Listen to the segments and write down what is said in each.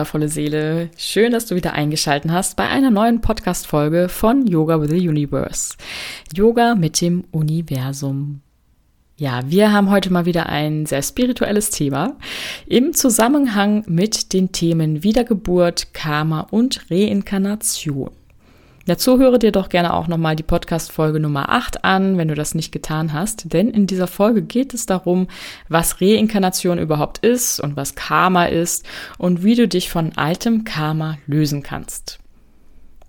wundervolle Seele. Schön, dass du wieder eingeschaltet hast bei einer neuen Podcast-Folge von Yoga with the Universe. Yoga mit dem Universum. Ja, wir haben heute mal wieder ein sehr spirituelles Thema im Zusammenhang mit den Themen Wiedergeburt, Karma und Reinkarnation. Dazu höre dir doch gerne auch nochmal die Podcast-Folge Nummer 8 an, wenn du das nicht getan hast. Denn in dieser Folge geht es darum, was Reinkarnation überhaupt ist und was Karma ist und wie du dich von altem Karma lösen kannst.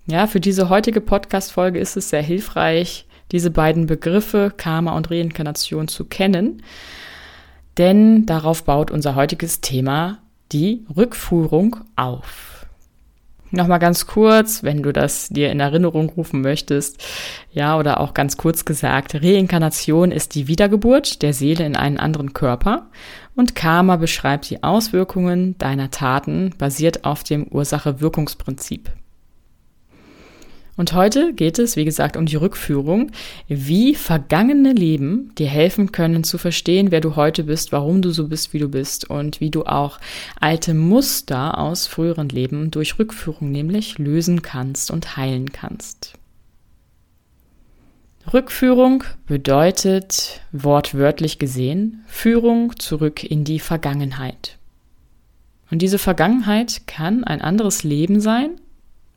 Ja, für diese heutige Podcast-Folge ist es sehr hilfreich, diese beiden Begriffe Karma und Reinkarnation zu kennen. Denn darauf baut unser heutiges Thema die Rückführung auf. Nochmal ganz kurz, wenn du das dir in Erinnerung rufen möchtest, ja, oder auch ganz kurz gesagt, Reinkarnation ist die Wiedergeburt der Seele in einen anderen Körper und Karma beschreibt die Auswirkungen deiner Taten basiert auf dem Ursache-Wirkungsprinzip. Und heute geht es, wie gesagt, um die Rückführung, wie vergangene Leben dir helfen können zu verstehen, wer du heute bist, warum du so bist, wie du bist und wie du auch alte Muster aus früheren Leben durch Rückführung nämlich lösen kannst und heilen kannst. Rückführung bedeutet wortwörtlich gesehen Führung zurück in die Vergangenheit. Und diese Vergangenheit kann ein anderes Leben sein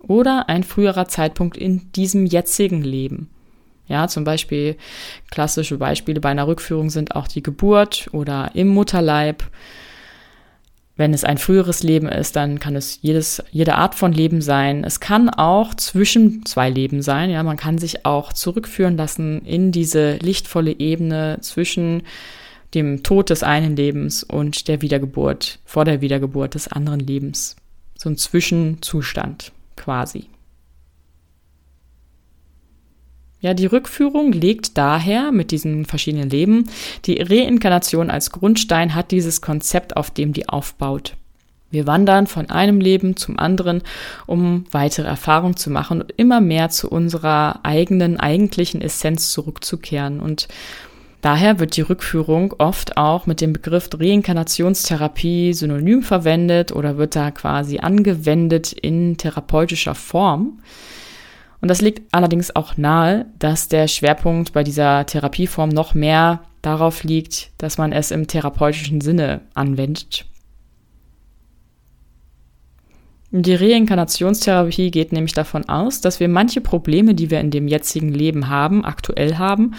oder ein früherer Zeitpunkt in diesem jetzigen Leben. Ja, zum Beispiel klassische Beispiele bei einer Rückführung sind auch die Geburt oder im Mutterleib. Wenn es ein früheres Leben ist, dann kann es jedes, jede Art von Leben sein. Es kann auch zwischen zwei Leben sein. Ja, man kann sich auch zurückführen lassen in diese lichtvolle Ebene zwischen dem Tod des einen Lebens und der Wiedergeburt, vor der Wiedergeburt des anderen Lebens. So ein Zwischenzustand quasi. Ja, die Rückführung legt daher mit diesen verschiedenen Leben die Reinkarnation als Grundstein, hat dieses Konzept, auf dem die aufbaut. Wir wandern von einem Leben zum anderen, um weitere Erfahrungen zu machen und immer mehr zu unserer eigenen, eigentlichen Essenz zurückzukehren. Und Daher wird die Rückführung oft auch mit dem Begriff Reinkarnationstherapie synonym verwendet oder wird da quasi angewendet in therapeutischer Form. Und das liegt allerdings auch nahe, dass der Schwerpunkt bei dieser Therapieform noch mehr darauf liegt, dass man es im therapeutischen Sinne anwendet die Reinkarnationstherapie geht nämlich davon aus, dass wir manche Probleme, die wir in dem jetzigen Leben haben, aktuell haben,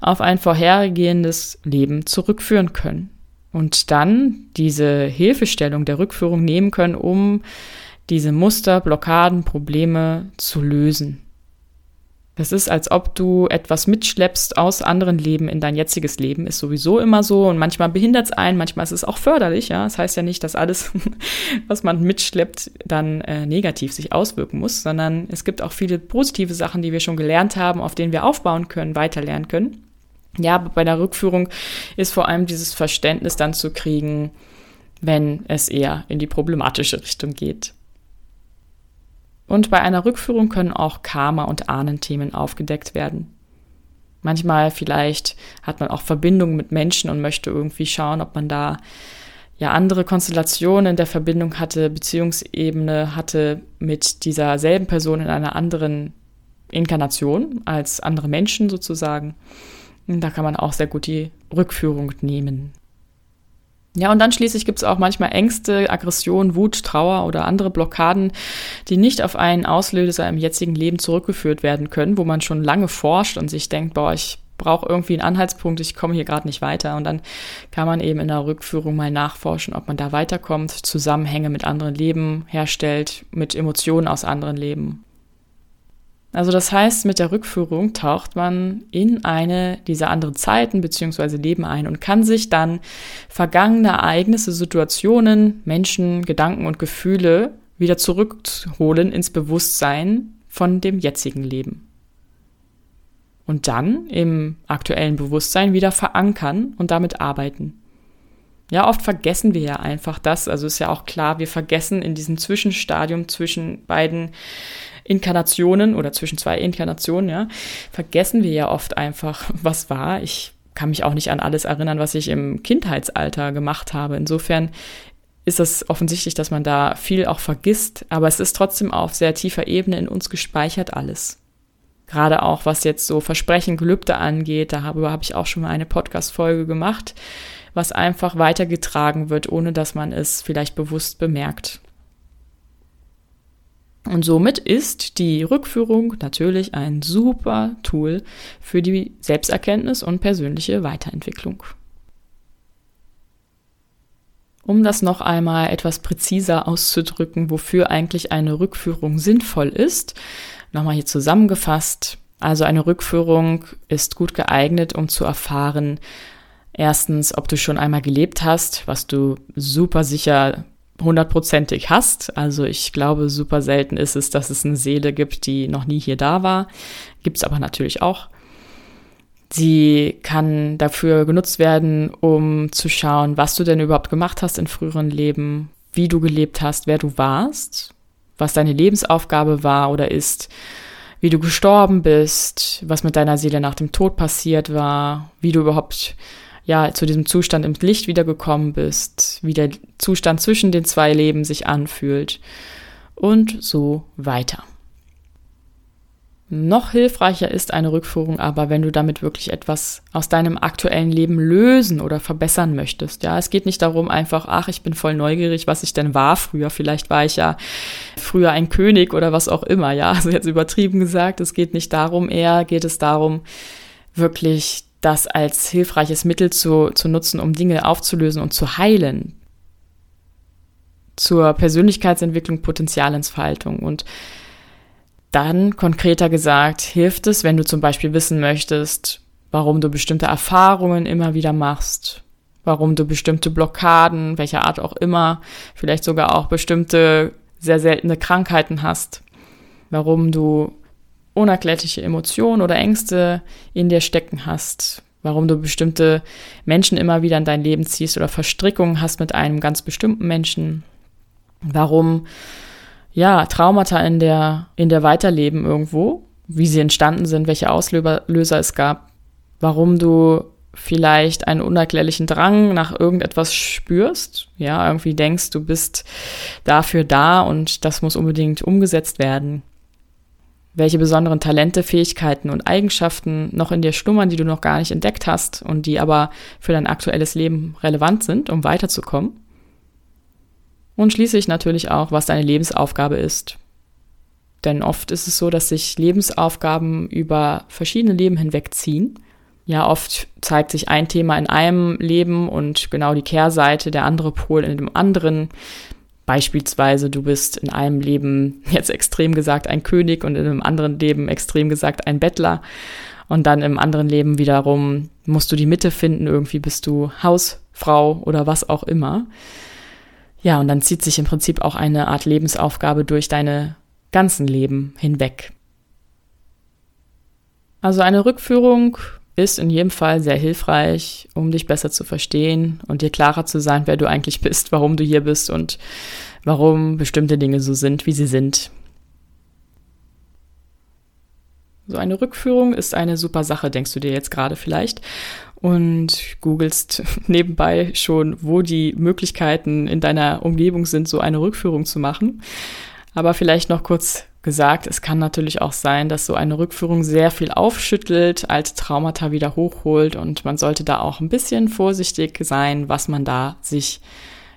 auf ein vorhergehendes Leben zurückführen können. Und dann diese Hilfestellung der Rückführung nehmen können, um diese Muster, Blockaden, Probleme zu lösen. Das ist, als ob du etwas mitschleppst aus anderen Leben in dein jetziges Leben. Ist sowieso immer so und manchmal behindert es einen, manchmal ist es auch förderlich. Ja, das heißt ja nicht, dass alles, was man mitschleppt, dann äh, negativ sich auswirken muss, sondern es gibt auch viele positive Sachen, die wir schon gelernt haben, auf denen wir aufbauen können, weiterlernen können. Ja, aber bei der Rückführung ist vor allem dieses Verständnis dann zu kriegen, wenn es eher in die problematische Richtung geht. Und bei einer Rückführung können auch Karma- und Ahnenthemen aufgedeckt werden. Manchmal vielleicht hat man auch Verbindungen mit Menschen und möchte irgendwie schauen, ob man da ja andere Konstellationen in der Verbindung hatte, Beziehungsebene hatte mit dieser selben Person in einer anderen Inkarnation als andere Menschen sozusagen. Da kann man auch sehr gut die Rückführung nehmen. Ja, und dann schließlich gibt es auch manchmal Ängste, Aggression, Wut, Trauer oder andere Blockaden, die nicht auf einen Auslöser im jetzigen Leben zurückgeführt werden können, wo man schon lange forscht und sich denkt, boah, ich brauche irgendwie einen Anhaltspunkt, ich komme hier gerade nicht weiter. Und dann kann man eben in der Rückführung mal nachforschen, ob man da weiterkommt, Zusammenhänge mit anderen Leben herstellt, mit Emotionen aus anderen Leben. Also das heißt, mit der Rückführung taucht man in eine dieser anderen Zeiten bzw. Leben ein und kann sich dann vergangene Ereignisse, Situationen, Menschen, Gedanken und Gefühle wieder zurückholen ins Bewusstsein von dem jetzigen Leben. Und dann im aktuellen Bewusstsein wieder verankern und damit arbeiten. Ja, oft vergessen wir ja einfach das. Also ist ja auch klar, wir vergessen in diesem Zwischenstadium zwischen beiden Inkarnationen oder zwischen zwei Inkarnationen, ja, vergessen wir ja oft einfach, was war. Ich kann mich auch nicht an alles erinnern, was ich im Kindheitsalter gemacht habe. Insofern ist es offensichtlich, dass man da viel auch vergisst, aber es ist trotzdem auf sehr tiefer Ebene in uns gespeichert alles. Gerade auch was jetzt so Versprechen, Gelübde angeht, darüber habe ich auch schon mal eine Podcast-Folge gemacht, was einfach weitergetragen wird, ohne dass man es vielleicht bewusst bemerkt. Und somit ist die Rückführung natürlich ein super Tool für die Selbsterkenntnis und persönliche Weiterentwicklung. Um das noch einmal etwas präziser auszudrücken, wofür eigentlich eine Rückführung sinnvoll ist, nochmal hier zusammengefasst. Also eine Rückführung ist gut geeignet, um zu erfahren, erstens, ob du schon einmal gelebt hast, was du super sicher hundertprozentig hast. Also ich glaube, super selten ist es, dass es eine Seele gibt, die noch nie hier da war. Gibt es aber natürlich auch. Sie kann dafür genutzt werden, um zu schauen, was du denn überhaupt gemacht hast in früheren Leben, wie du gelebt hast, wer du warst, was deine Lebensaufgabe war oder ist, wie du gestorben bist, was mit deiner Seele nach dem Tod passiert war, wie du überhaupt ja zu diesem Zustand im Licht wiedergekommen bist, wie der Zustand zwischen den zwei Leben sich anfühlt und so weiter. Noch hilfreicher ist eine Rückführung aber, wenn du damit wirklich etwas aus deinem aktuellen Leben lösen oder verbessern möchtest. Ja, es geht nicht darum einfach, ach, ich bin voll neugierig, was ich denn war früher. Vielleicht war ich ja früher ein König oder was auch immer. Ja, also jetzt übertrieben gesagt. Es geht nicht darum, eher geht es darum, wirklich das als hilfreiches Mittel zu, zu nutzen, um Dinge aufzulösen und zu heilen. Zur Persönlichkeitsentwicklung, Potenzialentfaltung und dann konkreter gesagt, hilft es, wenn du zum Beispiel wissen möchtest, warum du bestimmte Erfahrungen immer wieder machst, warum du bestimmte Blockaden, welcher Art auch immer, vielleicht sogar auch bestimmte sehr seltene Krankheiten hast, warum du unerklärliche Emotionen oder Ängste in dir stecken hast, warum du bestimmte Menschen immer wieder in dein Leben ziehst oder Verstrickungen hast mit einem ganz bestimmten Menschen, warum ja, Traumata in der, in der Weiterleben irgendwo, wie sie entstanden sind, welche Auslöser es gab, warum du vielleicht einen unerklärlichen Drang nach irgendetwas spürst, ja, irgendwie denkst, du bist dafür da und das muss unbedingt umgesetzt werden. Welche besonderen Talente, Fähigkeiten und Eigenschaften noch in dir schlummern, die du noch gar nicht entdeckt hast und die aber für dein aktuelles Leben relevant sind, um weiterzukommen. Und schließlich natürlich auch, was deine Lebensaufgabe ist. Denn oft ist es so, dass sich Lebensaufgaben über verschiedene Leben hinwegziehen. Ja, oft zeigt sich ein Thema in einem Leben und genau die Kehrseite, der andere Pol in dem anderen. Beispielsweise, du bist in einem Leben jetzt extrem gesagt ein König und in einem anderen Leben extrem gesagt ein Bettler. Und dann im anderen Leben wiederum musst du die Mitte finden, irgendwie bist du Hausfrau oder was auch immer. Ja, und dann zieht sich im Prinzip auch eine Art Lebensaufgabe durch deine ganzen Leben hinweg. Also eine Rückführung ist in jedem Fall sehr hilfreich, um dich besser zu verstehen und dir klarer zu sein, wer du eigentlich bist, warum du hier bist und warum bestimmte Dinge so sind, wie sie sind. So eine Rückführung ist eine super Sache, denkst du dir jetzt gerade vielleicht und googelst nebenbei schon, wo die Möglichkeiten in deiner Umgebung sind, so eine Rückführung zu machen. Aber vielleicht noch kurz gesagt, es kann natürlich auch sein, dass so eine Rückführung sehr viel aufschüttelt, alte Traumata wieder hochholt und man sollte da auch ein bisschen vorsichtig sein, was man da sich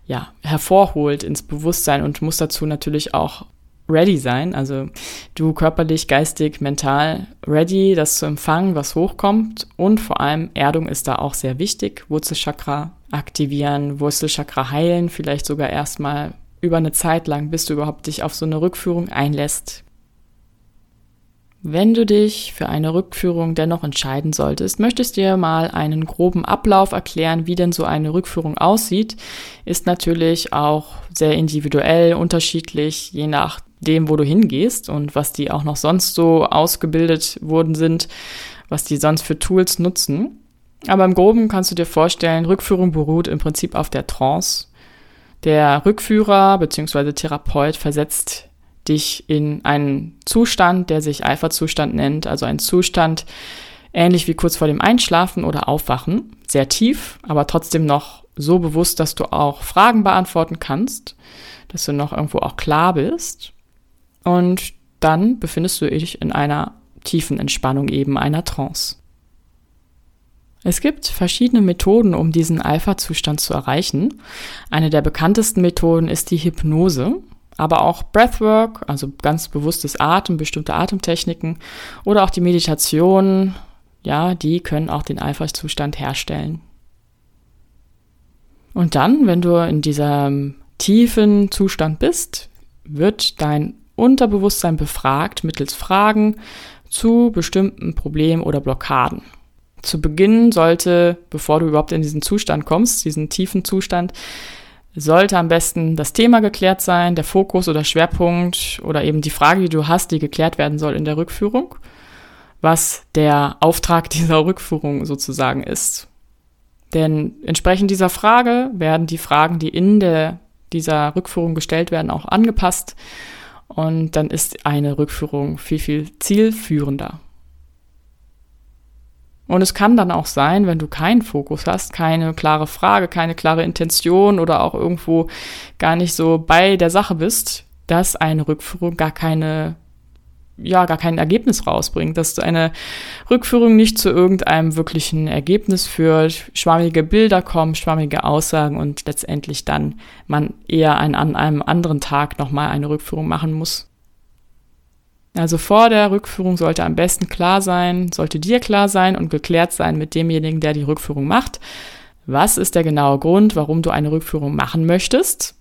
ja hervorholt ins Bewusstsein und muss dazu natürlich auch ready sein, also du körperlich, geistig, mental ready, das zu empfangen, was hochkommt. Und vor allem Erdung ist da auch sehr wichtig, Wurzelchakra aktivieren, Wurzelchakra heilen, vielleicht sogar erstmal über eine Zeit lang, bis du überhaupt dich auf so eine Rückführung einlässt. Wenn du dich für eine Rückführung dennoch entscheiden solltest, möchtest dir mal einen groben Ablauf erklären, wie denn so eine Rückführung aussieht, ist natürlich auch sehr individuell, unterschiedlich, je nach dem, wo du hingehst und was die auch noch sonst so ausgebildet worden sind, was die sonst für Tools nutzen. Aber im Groben kannst du dir vorstellen, Rückführung beruht im Prinzip auf der Trance. Der Rückführer bzw. Therapeut versetzt dich in einen Zustand, der sich Alpha-Zustand nennt, also ein Zustand ähnlich wie kurz vor dem Einschlafen oder Aufwachen, sehr tief, aber trotzdem noch so bewusst, dass du auch Fragen beantworten kannst, dass du noch irgendwo auch klar bist. Und dann befindest du dich in einer tiefen Entspannung, eben einer Trance. Es gibt verschiedene Methoden, um diesen Alpha-Zustand zu erreichen. Eine der bekanntesten Methoden ist die Hypnose, aber auch Breathwork, also ganz bewusstes Atem, bestimmte Atemtechniken oder auch die Meditation, ja, die können auch den Alpha-Zustand herstellen. Und dann, wenn du in diesem tiefen Zustand bist, wird dein Unterbewusstsein befragt mittels Fragen zu bestimmten Problemen oder Blockaden zu Beginn sollte, bevor du überhaupt in diesen Zustand kommst, diesen tiefen Zustand, sollte am besten das Thema geklärt sein, der Fokus oder Schwerpunkt oder eben die Frage, die du hast, die geklärt werden soll in der Rückführung, was der Auftrag dieser Rückführung sozusagen ist. Denn entsprechend dieser Frage werden die Fragen, die in der, dieser Rückführung gestellt werden, auch angepasst und dann ist eine Rückführung viel, viel zielführender. Und es kann dann auch sein, wenn du keinen Fokus hast, keine klare Frage, keine klare Intention oder auch irgendwo gar nicht so bei der Sache bist, dass eine Rückführung gar keine ja, gar kein Ergebnis rausbringt, dass eine Rückführung nicht zu irgendeinem wirklichen Ergebnis führt, schwammige Bilder kommen, schwammige Aussagen und letztendlich dann man eher an, einem anderen Tag nochmal eine Rückführung machen muss. Also vor der Rückführung sollte am besten klar sein, sollte dir klar sein und geklärt sein mit demjenigen, der die Rückführung macht. Was ist der genaue Grund, warum du eine Rückführung machen möchtest?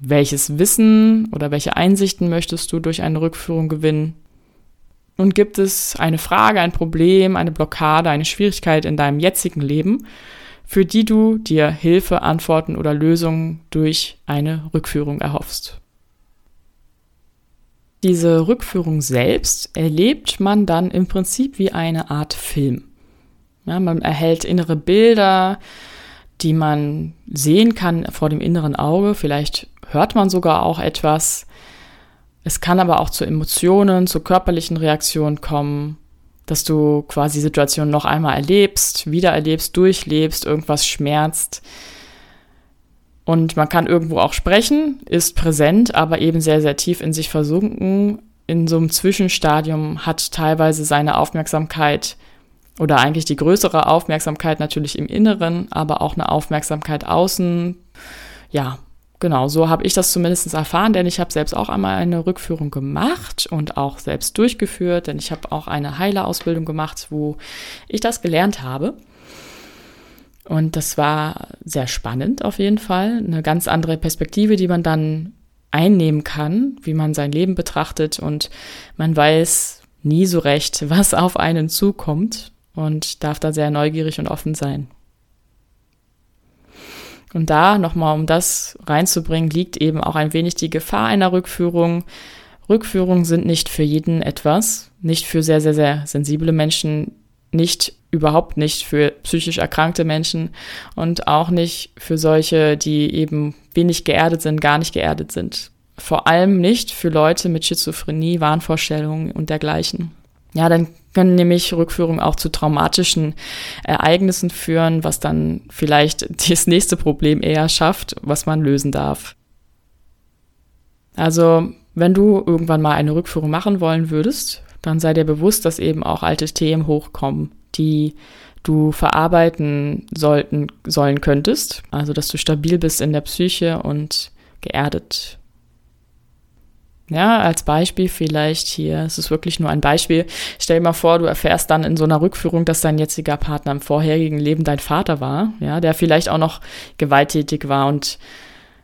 Welches Wissen oder welche Einsichten möchtest du durch eine Rückführung gewinnen? Und gibt es eine Frage, ein Problem, eine Blockade, eine Schwierigkeit in deinem jetzigen Leben, für die du dir Hilfe, Antworten oder Lösungen durch eine Rückführung erhoffst? Diese Rückführung selbst erlebt man dann im Prinzip wie eine Art Film. Ja, man erhält innere Bilder, die man sehen kann vor dem inneren Auge. Vielleicht hört man sogar auch etwas. Es kann aber auch zu Emotionen, zu körperlichen Reaktionen kommen, dass du quasi Situationen noch einmal erlebst, wieder erlebst, durchlebst, irgendwas schmerzt. Und man kann irgendwo auch sprechen, ist präsent, aber eben sehr, sehr tief in sich versunken. In so einem Zwischenstadium hat teilweise seine Aufmerksamkeit oder eigentlich die größere Aufmerksamkeit natürlich im Inneren, aber auch eine Aufmerksamkeit außen. Ja, genau, so habe ich das zumindest erfahren, denn ich habe selbst auch einmal eine Rückführung gemacht und auch selbst durchgeführt, denn ich habe auch eine Heilerausbildung gemacht, wo ich das gelernt habe. Und das war sehr spannend auf jeden Fall. Eine ganz andere Perspektive, die man dann einnehmen kann, wie man sein Leben betrachtet und man weiß nie so recht, was auf einen zukommt und darf da sehr neugierig und offen sein. Und da nochmal, um das reinzubringen, liegt eben auch ein wenig die Gefahr einer Rückführung. Rückführungen sind nicht für jeden etwas, nicht für sehr, sehr, sehr sensible Menschen, nicht überhaupt nicht für psychisch erkrankte Menschen und auch nicht für solche, die eben wenig geerdet sind, gar nicht geerdet sind. Vor allem nicht für Leute mit Schizophrenie, Wahnvorstellungen und dergleichen. Ja, dann können nämlich Rückführungen auch zu traumatischen Ereignissen führen, was dann vielleicht das nächste Problem eher schafft, was man lösen darf. Also, wenn du irgendwann mal eine Rückführung machen wollen würdest, dann sei dir bewusst, dass eben auch alte Themen hochkommen, die du verarbeiten sollten, sollen könntest. Also, dass du stabil bist in der Psyche und geerdet. Ja, als Beispiel vielleicht hier, es ist wirklich nur ein Beispiel. Stell dir mal vor, du erfährst dann in so einer Rückführung, dass dein jetziger Partner im vorherigen Leben dein Vater war, ja, der vielleicht auch noch gewalttätig war und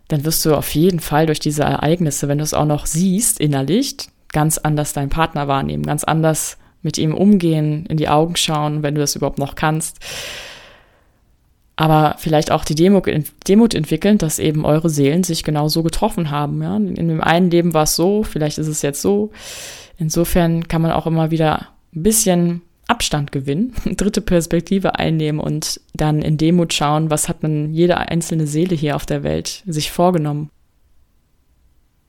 dann wirst du auf jeden Fall durch diese Ereignisse, wenn du es auch noch siehst innerlich, ganz anders deinen Partner wahrnehmen, ganz anders mit ihm umgehen, in die Augen schauen, wenn du das überhaupt noch kannst. Aber vielleicht auch die Demut, entwickeln, dass eben eure Seelen sich genau so getroffen haben. Ja? In dem einen Leben war es so, vielleicht ist es jetzt so. Insofern kann man auch immer wieder ein bisschen Abstand gewinnen, dritte Perspektive einnehmen und dann in Demut schauen, was hat man jede einzelne Seele hier auf der Welt sich vorgenommen.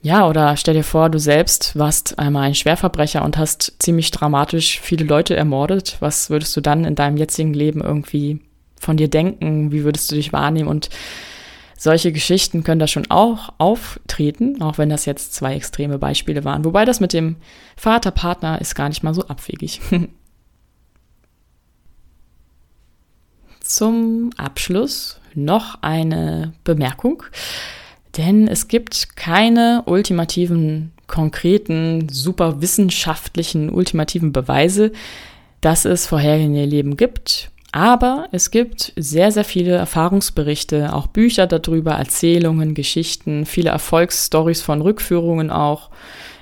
Ja, oder stell dir vor, du selbst warst einmal ein Schwerverbrecher und hast ziemlich dramatisch viele Leute ermordet. Was würdest du dann in deinem jetzigen Leben irgendwie von dir denken? Wie würdest du dich wahrnehmen? Und solche Geschichten können da schon auch auftreten, auch wenn das jetzt zwei extreme Beispiele waren. Wobei das mit dem Vaterpartner ist gar nicht mal so abwegig. Zum Abschluss noch eine Bemerkung, denn es gibt keine ultimativen, konkreten, super wissenschaftlichen, ultimativen Beweise, dass es vorhergehende Leben gibt aber es gibt sehr, sehr viele Erfahrungsberichte, auch Bücher darüber, Erzählungen, Geschichten, viele Erfolgsstories von Rückführungen auch.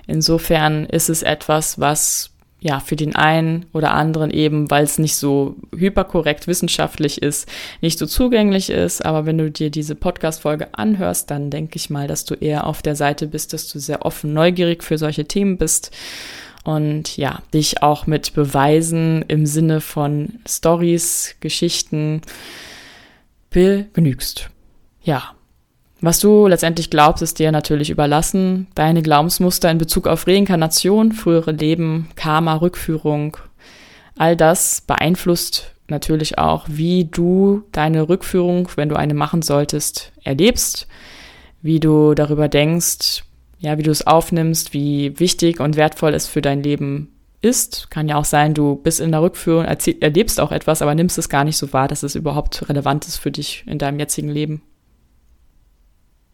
Insofern ist es etwas, was ja für den einen oder anderen eben, weil es nicht so hyperkorrekt wissenschaftlich ist, nicht so zugänglich ist. Aber wenn du dir diese Podcast-Folge anhörst, dann denke ich mal, dass du eher auf der Seite bist, dass du sehr offen, neugierig für solche Themen bist und ja, dich auch mit Beweisen im Sinne von Stories, Geschichten begnügst. Ja. Was du letztendlich glaubst, ist dir natürlich überlassen. Deine Glaubensmuster in Bezug auf Reinkarnation, frühere Leben, Karma, Rückführung, all das beeinflusst natürlich auch, wie du deine Rückführung, wenn du eine machen solltest, erlebst, wie du darüber denkst, ja, wie du es aufnimmst, wie wichtig und wertvoll es für dein Leben ist. Kann ja auch sein, du bist in der Rückführung, erlebst auch etwas, aber nimmst es gar nicht so wahr, dass es überhaupt relevant ist für dich in deinem jetzigen Leben.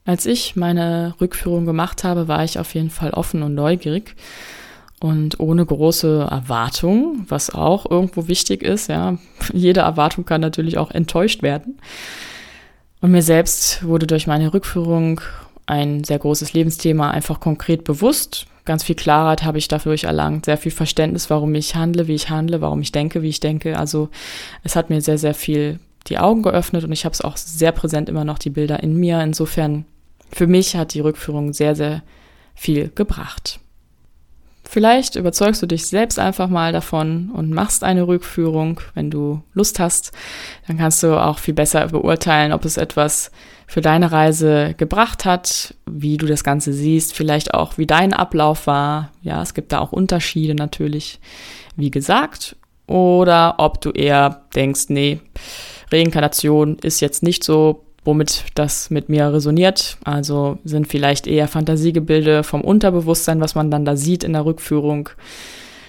Als ich meine Rückführung gemacht habe, war ich auf jeden Fall offen und neugierig und ohne große Erwartung, was auch irgendwo wichtig ist, ja. Jede Erwartung kann natürlich auch enttäuscht werden. Und mir selbst wurde durch meine Rückführung ein sehr großes Lebensthema einfach konkret bewusst. Ganz viel Klarheit habe ich dadurch erlangt, sehr viel Verständnis, warum ich handle, wie ich handle, warum ich denke, wie ich denke. Also es hat mir sehr, sehr viel die Augen geöffnet und ich habe es auch sehr präsent immer noch die Bilder in mir. Insofern, für mich hat die Rückführung sehr, sehr viel gebracht. Vielleicht überzeugst du dich selbst einfach mal davon und machst eine Rückführung, wenn du Lust hast. Dann kannst du auch viel besser beurteilen, ob es etwas für deine Reise gebracht hat, wie du das Ganze siehst, vielleicht auch wie dein Ablauf war. Ja, es gibt da auch Unterschiede natürlich, wie gesagt. Oder ob du eher denkst, nee, Reinkarnation ist jetzt nicht so, womit das mit mir resoniert. Also sind vielleicht eher Fantasiegebilde vom Unterbewusstsein, was man dann da sieht in der Rückführung.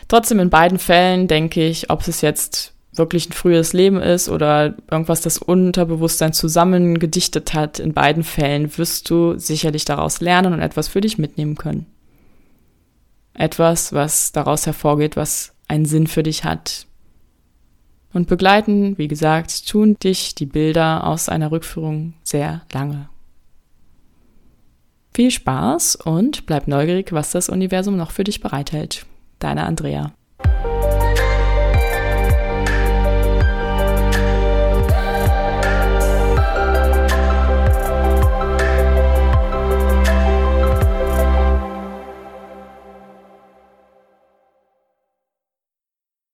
Trotzdem in beiden Fällen denke ich, ob es jetzt wirklich ein frühes Leben ist oder irgendwas das Unterbewusstsein zusammengedichtet hat, in beiden Fällen wirst du sicherlich daraus lernen und etwas für dich mitnehmen können. Etwas, was daraus hervorgeht, was einen Sinn für dich hat. Und begleiten, wie gesagt, tun dich die Bilder aus einer Rückführung sehr lange. Viel Spaß und bleib neugierig, was das Universum noch für dich bereithält. Deine Andrea.